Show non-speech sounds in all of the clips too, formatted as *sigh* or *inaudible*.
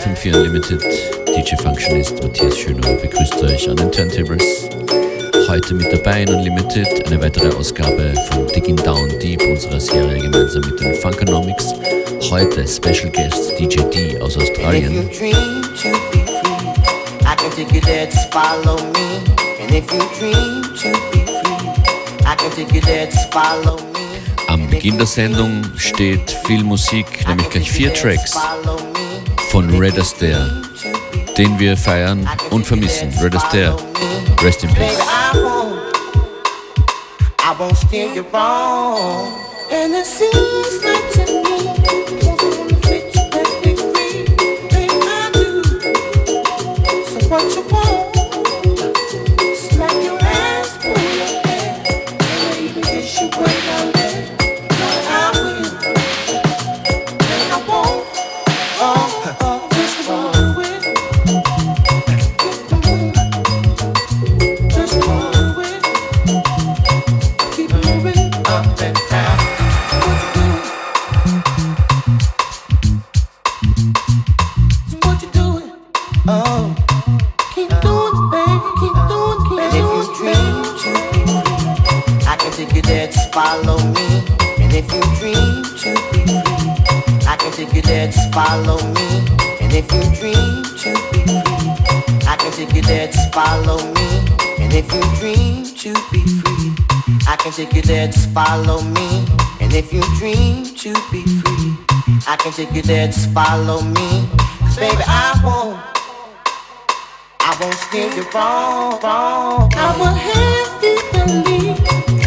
FM4 Unlimited. DJ Functionist Matthias Schönauer begrüßt euch an den Turntables. Heute mit dabei in Unlimited eine weitere Ausgabe von Digging Down Deep unserer Serie gemeinsam mit den Funkonomics. Heute Special Guest DJ D aus Australien. Am Beginn der Sendung steht viel Musik, nämlich gleich vier Tracks von Red Astaire, den wir feiern und vermissen. Red Astaire, rest in peace. I won't steer you wrong, and it seems like to follow me. And if you dream to be free, I can take you there, just follow me. And if you dream to be free, I can take you there, just follow me. And if you dream to be free, I can take you there, just follow me. Cause baby, I won't, I won't steer you wrong, wrong. I will have you believe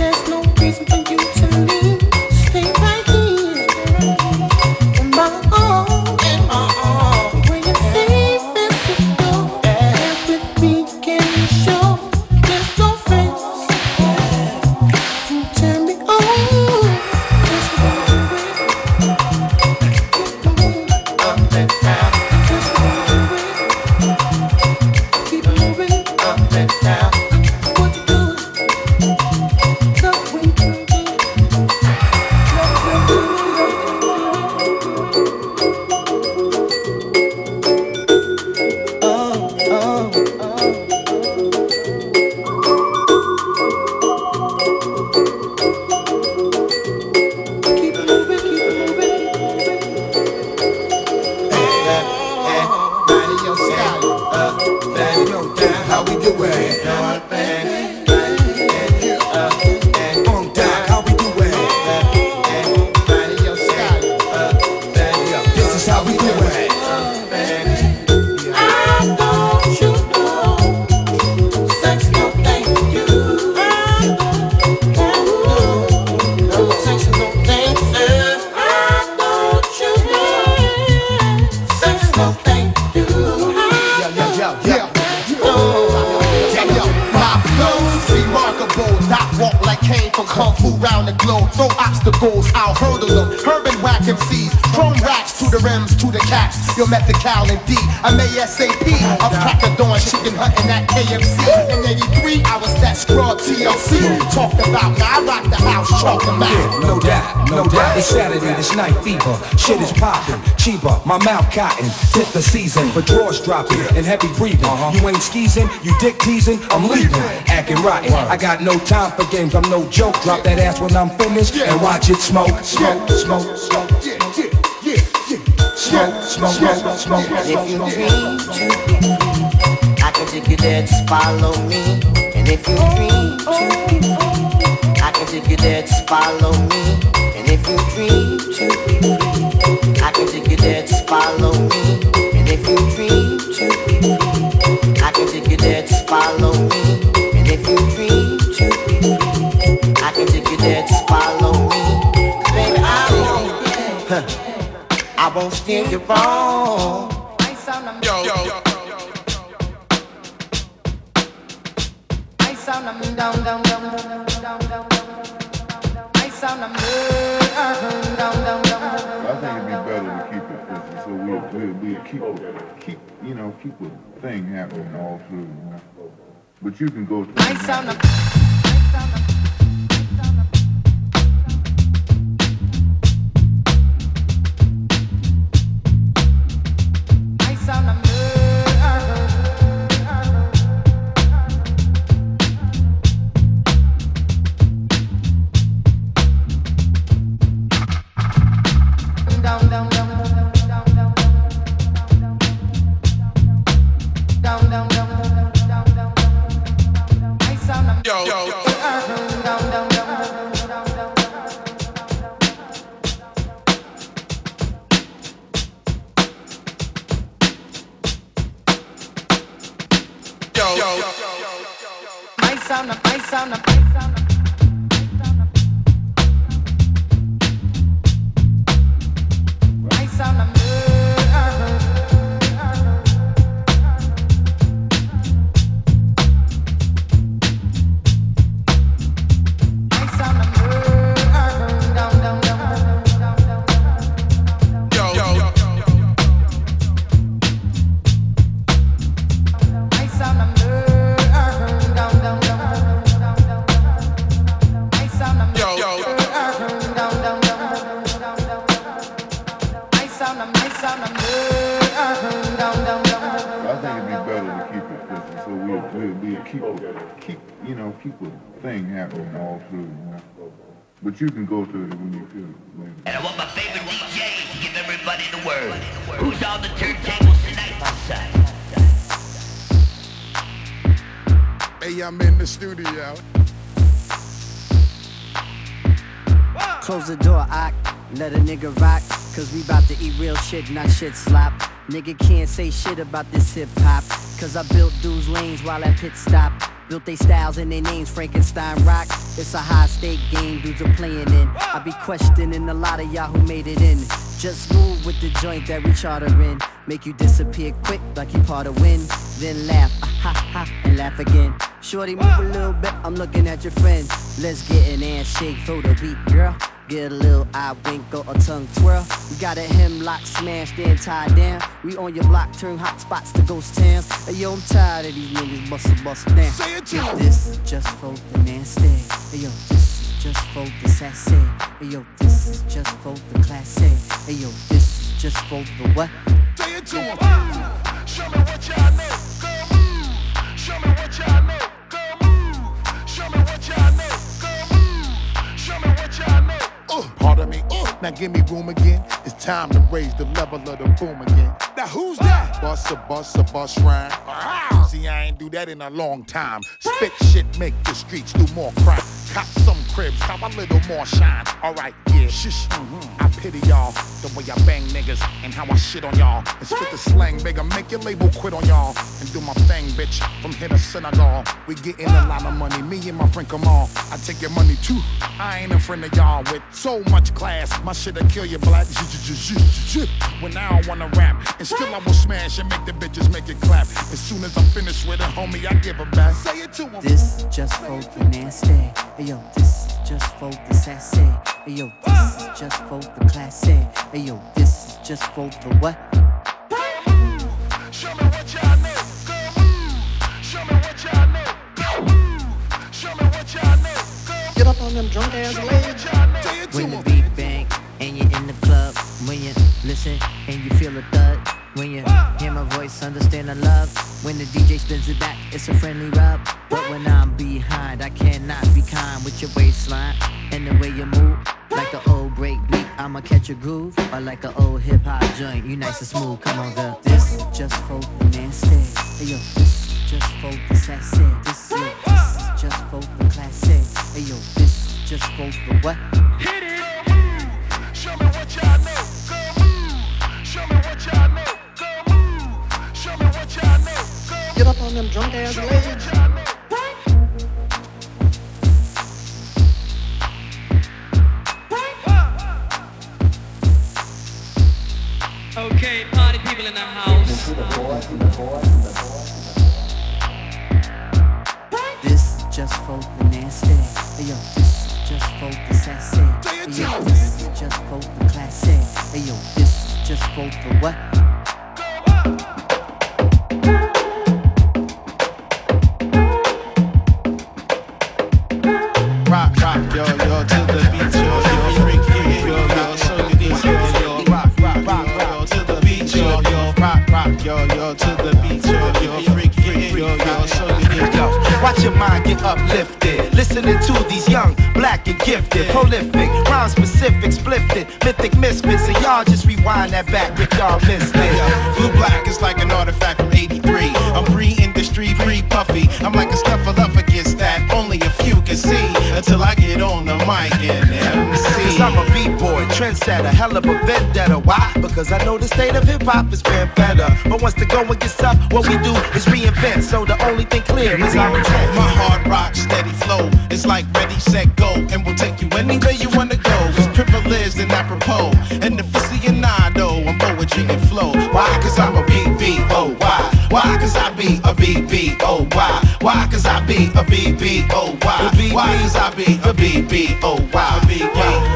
You'll met the rims to the caps. Your method Cal and D. I'm ASAP. I'm cracker dawn chicken hunting at KFC. In 83, I was that scrub TLC. Talked about, now I rock the house, talking about. Yeah, no doubt, no doubt. It's Saturday, this night fever. Shit is popping, cheaper, my mouth cotton. Tip the season, but drawers dropping and heavy breathing. Uh-huh. You ain't skeezing, you dick teasing, I'm leaving. Acting rotten, I got no time for games, I'm no joke. Drop that ass when I'm finished and watch it smoke, smoke, smoke, smoke. Yeah, yeah, yeah, yeah. Smoke, smoke, smoke, smoke. And if you dream to be free, I can take you there, just follow me. And if you dream to be free, I can take you there, just follow me. And if you dream to be free, there, just follow me. And if you dream to be free, I can take you there, just follow me. And if you dream to be free, I can take you there, just follow me. Cause baby, I won't. Huh. I won't steer you wrong. Yo, yo, yo. I sound I'm down, down, down, down, keep keep you know keep a thing happening all through. You know? But you can go. I But you can go through it when you feel it. And I want my favorite DJ to give everybody the word. Who's on the turntables tonight? Hey, I'm in the studio. Close the door, I let a nigga rock. Cause we bout to eat real shit, not shit slop. Nigga can't say shit about this hip hop. Cause I built dudes lanes while I pit stop. Built they styles and they names Frankenstein rock. It's a high stake game dudes are playing in. I be questioning a lot of y'all who made it in. Just move with the joint that we charter in. Make you disappear quick like you part of wind. Then laugh, ha ha, and laugh again. Shorty, move a little bit, I'm looking at your friend. Let's get an ass shake for the beat, girl. Get a little eye wink or a tongue twirl. We got a hemlock smashed and tied down. We on your block, turn hot spots to ghost towns. Hey yo, I'm tired of these niggas bustin' bustin' down. Say it to this just for the nasty. Hey yo, this is just for the sassy. Hey yo, this is just for the classy. Hey yo, this is just for the what? Say it to him. Ah, show me what y'all know. Uh, pardon me. Uh, now give me room again. It's time to raise the level of the boom again. Now who's that? Bust a bust a bust rhyme. See, I ain't do that in a long time. Spit shit, make the streets do more crime. Cop some cribs, cop a little more shine. Alright, yeah, shush. I pity y'all, the way I bang niggas and how I shit on y'all. And spit the slang, bigger, make your label quit on y'all. And do my thing, bitch, from here to Senegal. We getting a lot of money, me and my friend Kamal. I take your money too. I ain't a friend of y'all with so much class. My shit'll kill you black. When I wanna rap, and still I will smash and make the bitches make it clap. As soon as I'm finished with it, homie, I give a back. Say it to 'em. This just for the nasty. Hey yo, this is just for the sassy. Hey yo, this is just for the classy. Hey yo, this is just for the what? Show me what y'all know. Go move. Show me what y'all know. Go move. Show me what y'all know. Go Get up on them drunk ass legs. Say it to When the 'em. beat bang and you're in the club, when you listen and you feel a thud, when you understand the love. When the DJ spins it back, it's a friendly rub. But when I'm behind, I cannot be kind with your waistline and the way you move. Like the old break beat, I'ma catch a groove. Or like an old hip hop joint, you nice and smooth. Come on, girl. This just for the nasty. Hey yo, this just for the sassy. This, yo, this is just for the classy. Hey yo, this is just for the what? Show Get up on them drunk ass Show legs. what y'all know. Okay, party people in the house. This just for the nasty. Hey yo, this just for the sassy. Hey yo, this just for the classy. Hey yo, this just for the what? Prolific, rhyme specific, splifted, mythic misfits, and y'all just rewind that back if y'all missed it. Blue black is like an artifact from 83. I'm breathing movie. I'm like a snuffleupagus that only a few can see until I get on the mic and MC. Cause I'm a b-boy, trendsetter, hell of a vendetta. Why? Because I know the state of hip-hop is been better. But once the going gets up, what we do is reinvent. So the only thing clear is our intent. My hard rock, steady flow. It's like ready, set, go. And we'll take you anywhere you wanna go. It's privileged and apropos. And aficionado on poetry and flow. Why? Cause I'm a B-B-O. Why? Cause I be a B-B-O. Why? Why? Cause I be a B-B-O. Why? Why? Cause I be a B-B-O. Why?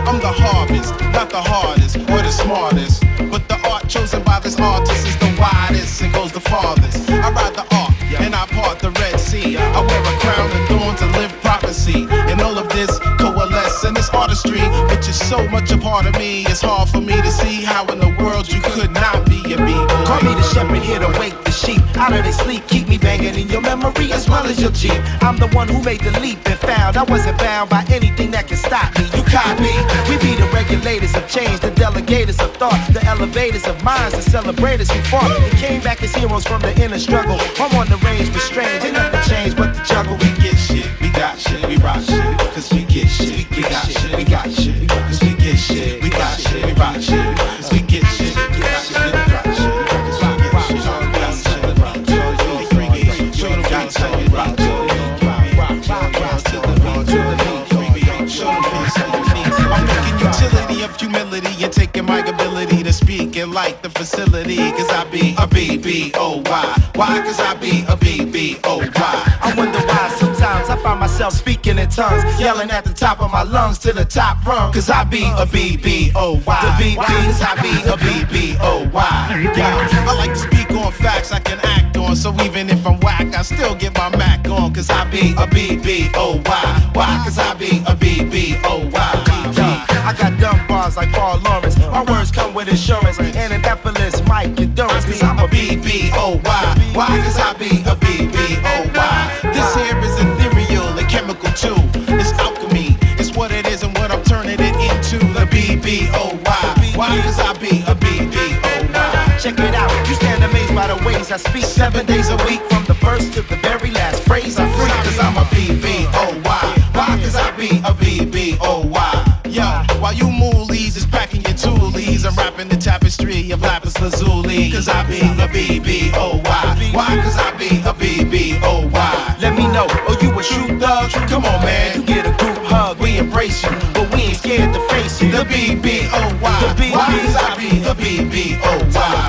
I'm the harvest, not the hardest or the smartest. But the art chosen by this artist is the widest and goes the farthest. I ride the ark and I part the Red Sea. I wear a crown of thorns and live prophecy. And all of this coalesce in this artistry, which is so much a part of me. It's hard for me to see how in the world you could not be a b-boy. Call me the shepherd here to wake the sheep out of their sleep. Keep me banging in your memory as well as your Jeep. I'm the one who made the leap and found I wasn't bound by anything that can stop me. You caught me. We be the regulators of change, the delegators of thought, the elevators of minds, the celebrators who fought and came back as heroes from the inner struggle. I'm on the range, but strange, ain't nothing changed but the jungle. We get shit, we got shit, we rock shit, cause we get shit, we got shit, we got shit, cause we get shit, we got shit, we rock shit, of humility and taking my ability to speak and like the facility, cause I be a B-B-O-Y. Why? Cause I be a B-B-O-Y. I wonder why sometimes I find myself speaking in tongues, yelling at the top of my lungs to the top rung. Cause I be a B-B-O-Y. The B-B. Cause I be a B-B-O-Y. Yeah. I like to speak on facts I can act on. So even if I'm whack, I still get my Mac on. Cause I be a B-B-O-Y. Why? Cause I be a B-B-O-Y. I got dumb bars like Paul Laurence. My words come with insurance and an effortless mic endurance. Cause I'm a B-B-O-Y. Why? Cause I be a B-B-O-Y. This here is ethereal and chemical too. It's alchemy. It's what it is and what I'm turning it into. The B-B-O-Y. Why? Cause I be a B-B-O-Y. Check it out, you stand amazed by the ways I speak seven days a week from the first to the very last phrase I free. Cause I'm a a B-B-O-Y. Why? Cause I be a B-B-O-Y. While you moolies is packing your toolies, I'm wrapping the tapestry of lapis lazuli. Cause I be a B-B-O-Y. Why? Cause I be a B-B-O-Y. Let me know, oh you a true thug? Come on man, you get a group hug, we embrace you, but we ain't scared to face you. The B-B-O-Y. The. Why? Cause I be a B-B-O-Y.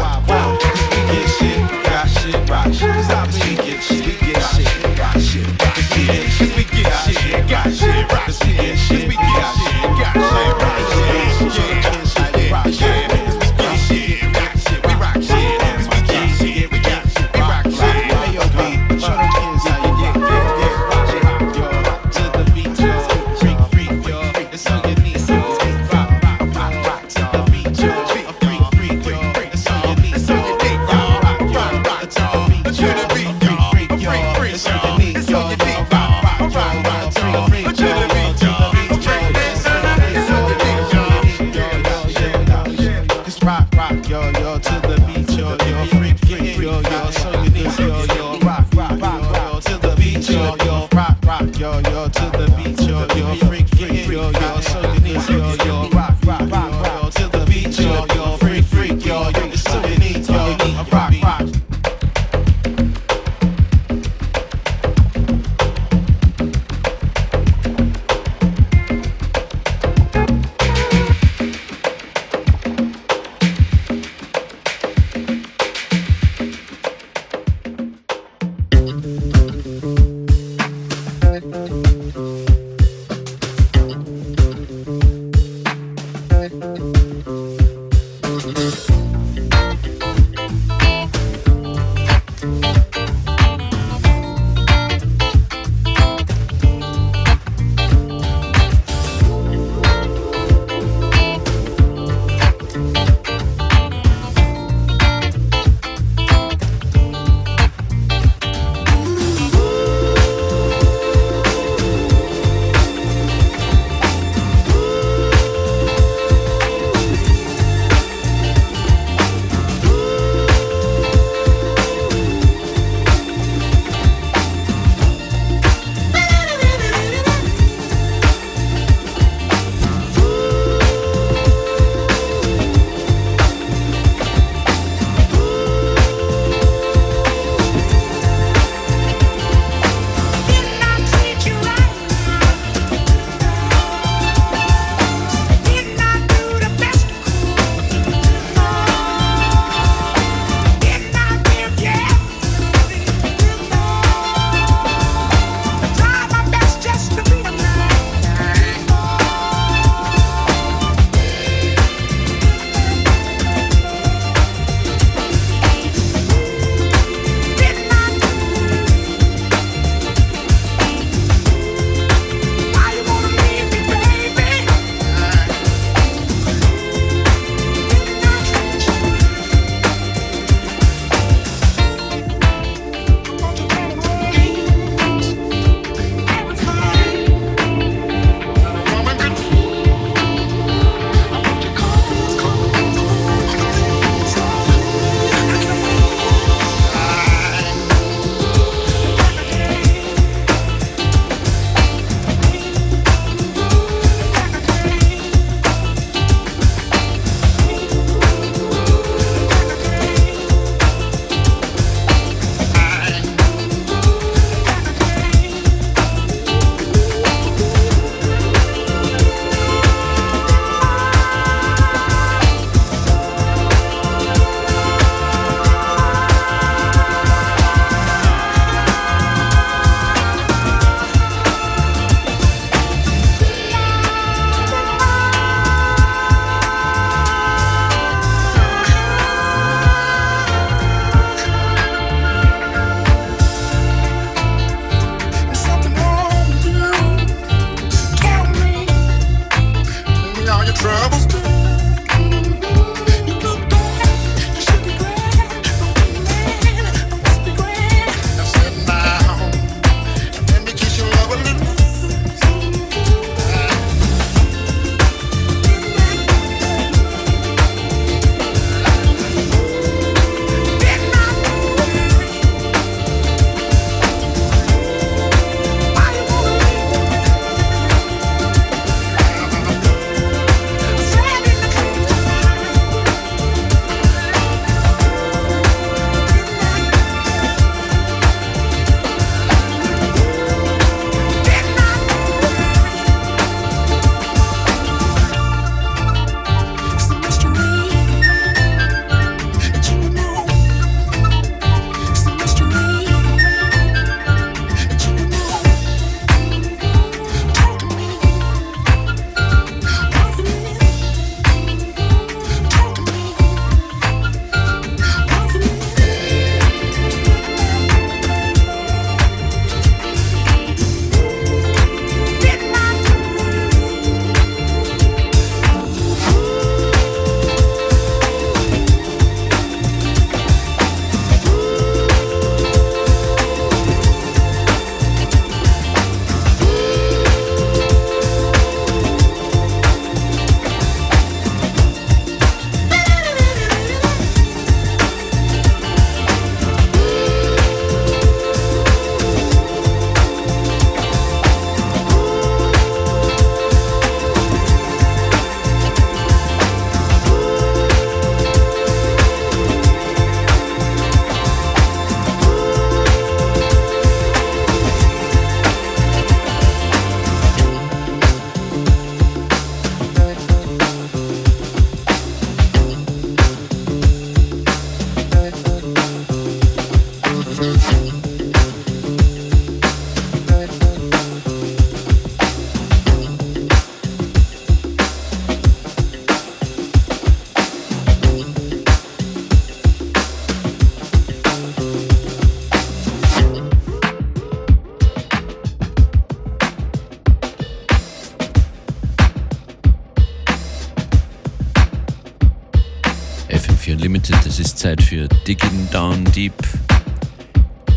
Es ist Zeit für Digging Down Deep.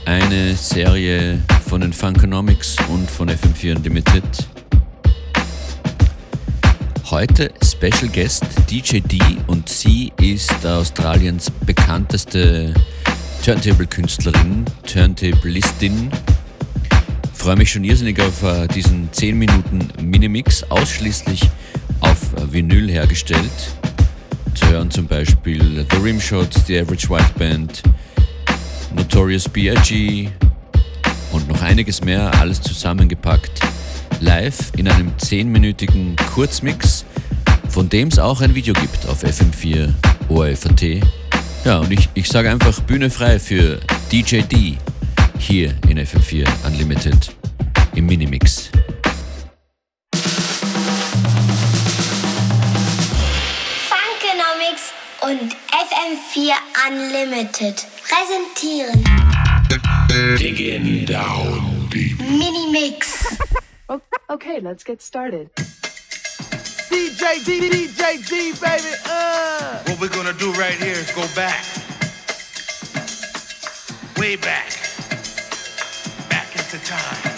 Eine Serie von den Funkonomics und von FM4 Unlimited. Heute Special Guest DJ D und sie ist Australiens bekannteste Turntable-Künstlerin, Turntablistin. Freue mich schon irrsinnig auf uh, diesen 10 Minuten Minimix, ausschließlich auf Vinyl hergestellt. Zu hören zum Beispiel The Rimshots, The Average White Band, Notorious B.I.G. und noch einiges mehr, alles zusammengepackt. Live in einem 10-minütigen Kurzmix, von dem es auch ein Video gibt auf FM4 ORFAT. Ja, und ich, ich sage einfach Bühne frei für DJ D hier in FM4 Unlimited im Minimix. Und FM4 Unlimited präsentieren Digging down deep. Minimix. *laughs* okay, let's get started. DJ D, DJ D, baby. Uh. What we're gonna do right here is go back. Way back. Back into time.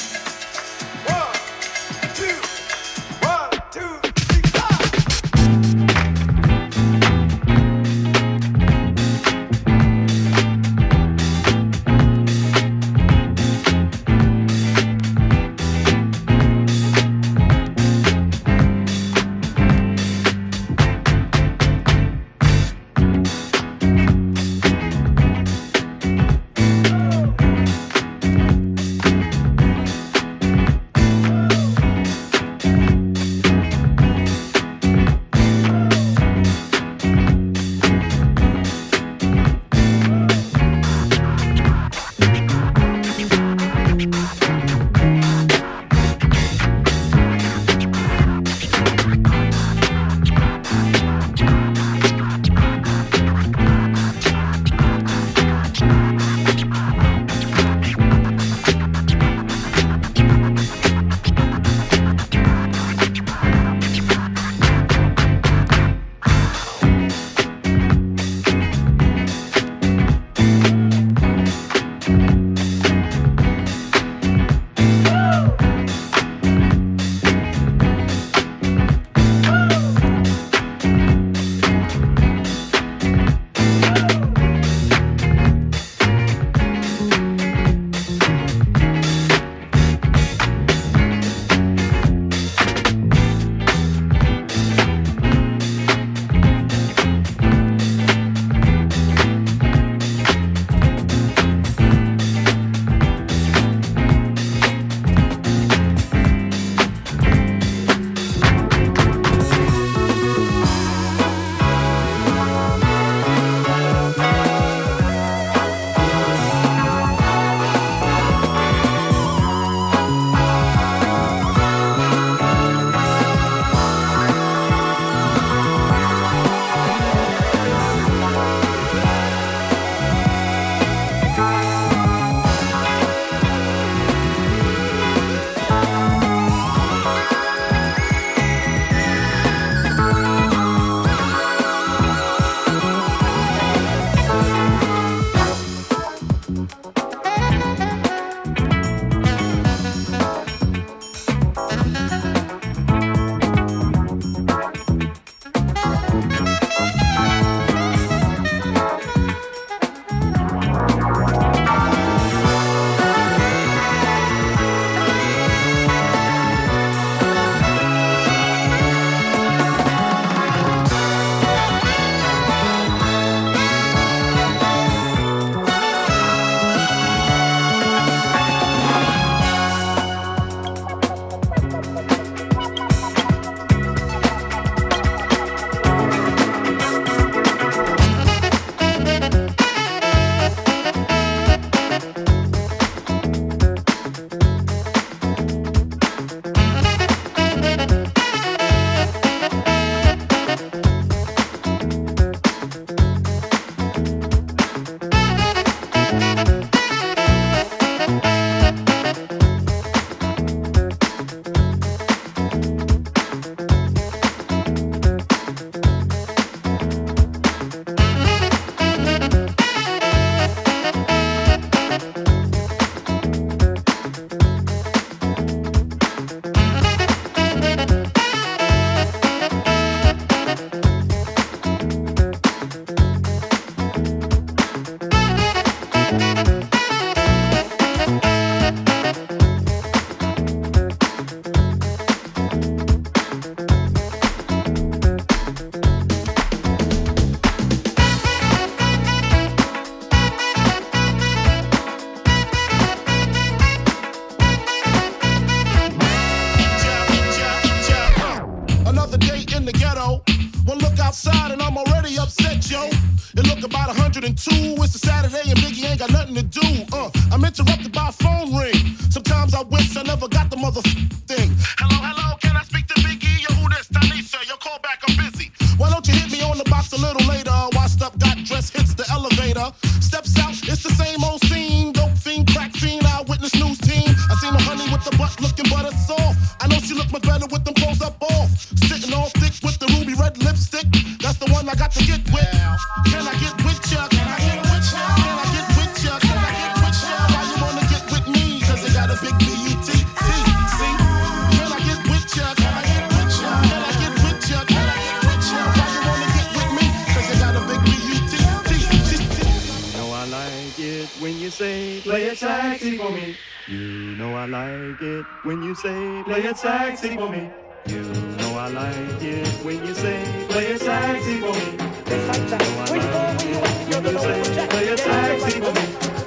it sexy for me. You know I like it when you say, play it sexy for me. You know I like it when you say, play it sexy for me. Just like that. Wait for when you want. Play it sexy for me.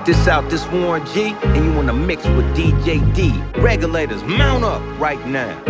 Check this out, this Warren G, and you wanna mix with DJ D. Regulators, mount up right now.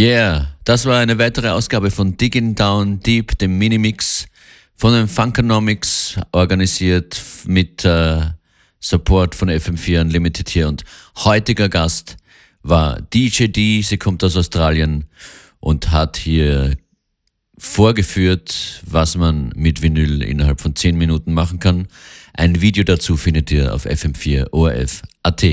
Yeah, das war eine weitere Ausgabe von Digging Down Deep, dem Minimix von den Funkonomics, organisiert mit äh, Support von FM4 Unlimited hier. Und heutiger Gast war DJ D, sie kommt aus Australien und hat hier vorgeführt, was man mit Vinyl innerhalb von 10 Minuten machen kann. Ein Video dazu findet ihr auf FM4 ORF.at.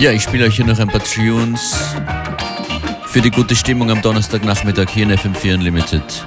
Ja, ich spiele euch hier noch ein paar Tunes für die gute Stimmung am Donnerstagnachmittag hier in FM4 Unlimited.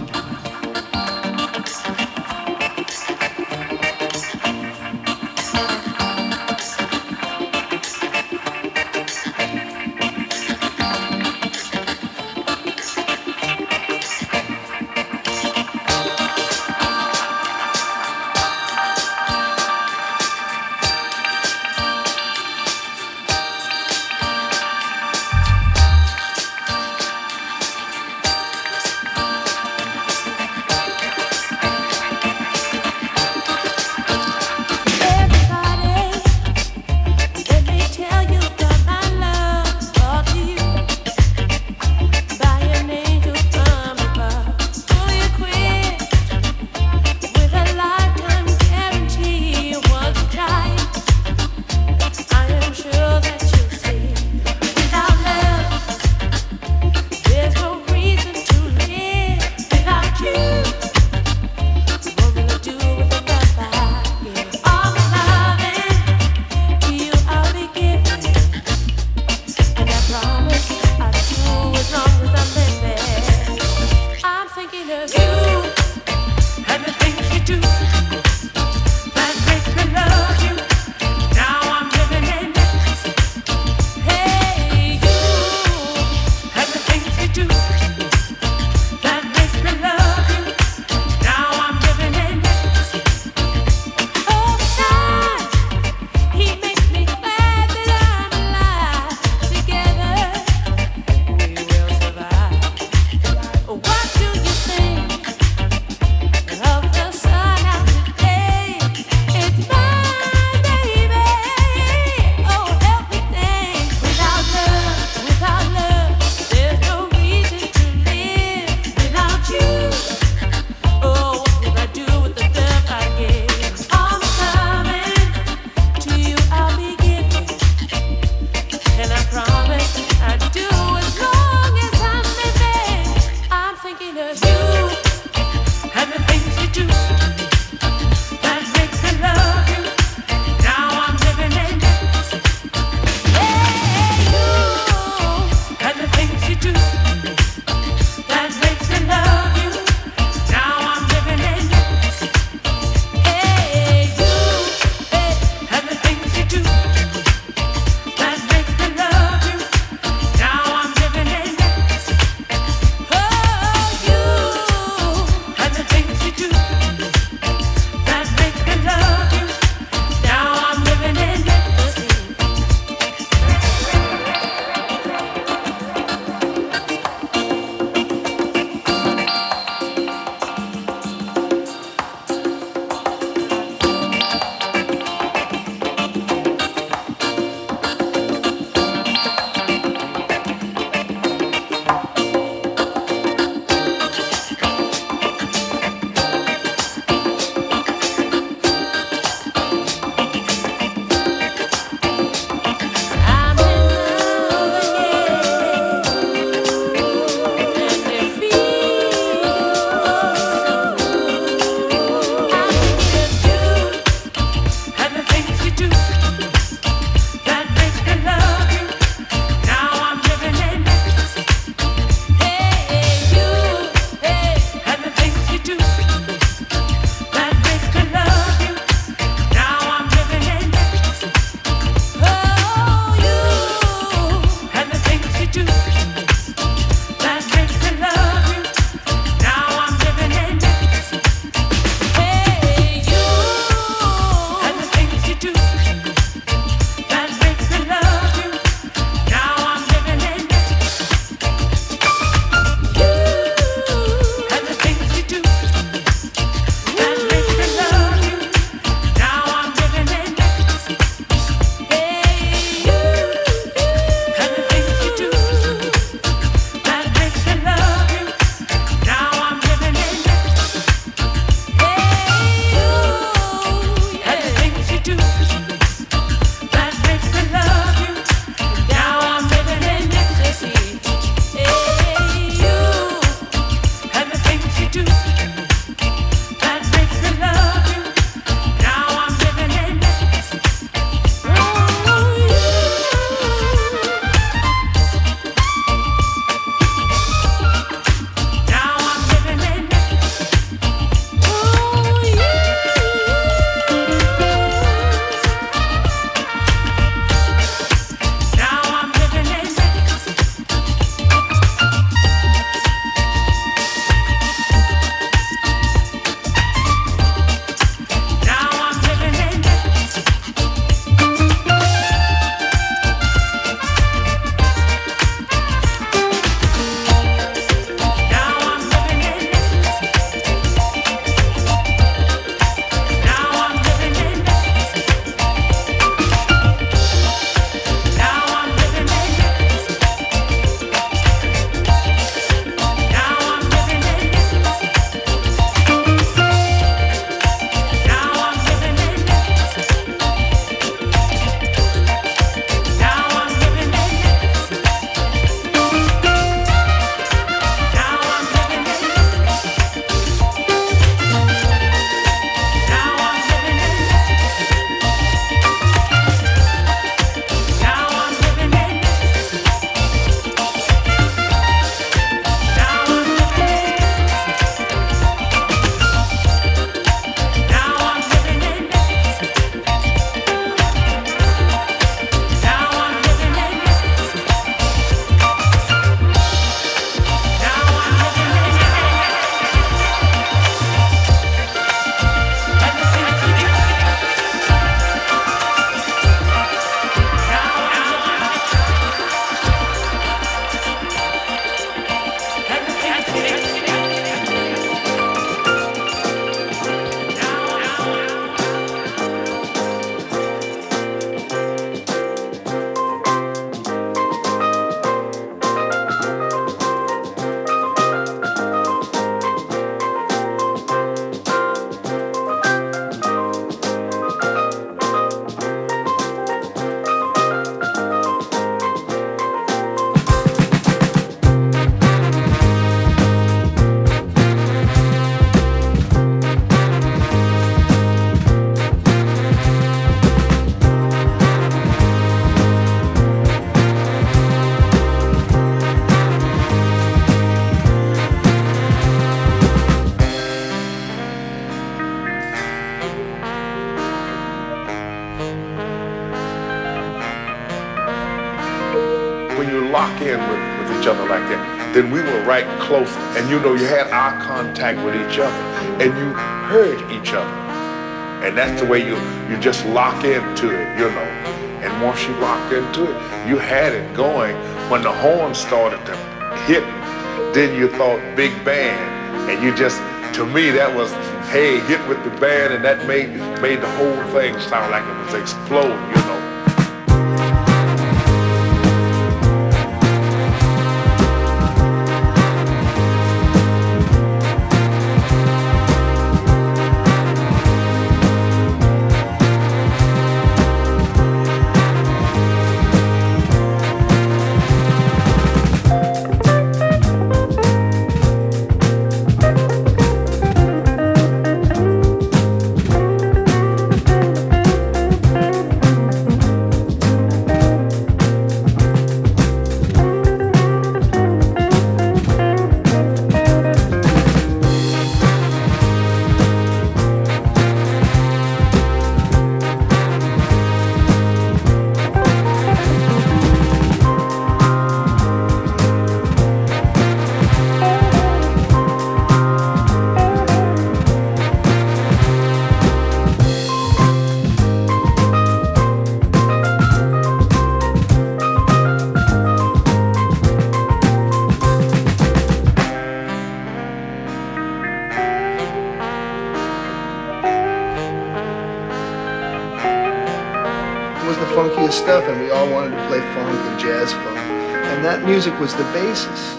You know, you had eye contact with each other and you heard each other. And that's the way you, you just lock into it, you know. And once you locked into it, you had it going. When the horn started to hit, then you thought big band. And you just, to me, that was, hey, hit with the band, and that made made the whole thing sound like it was exploding, music was the basis,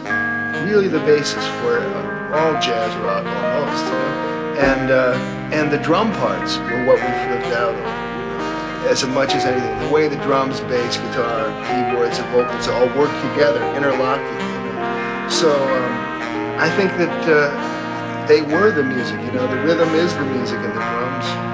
really the basis for uh, all jazz rock almost. You know? And uh, and the drum parts were what we flipped out on, as much as anything. The way the drums, bass, guitar, keyboards, and vocals all work together, interlocking. You know? So um, I think that uh, they were the music. You know, the rhythm is the music, and the drums.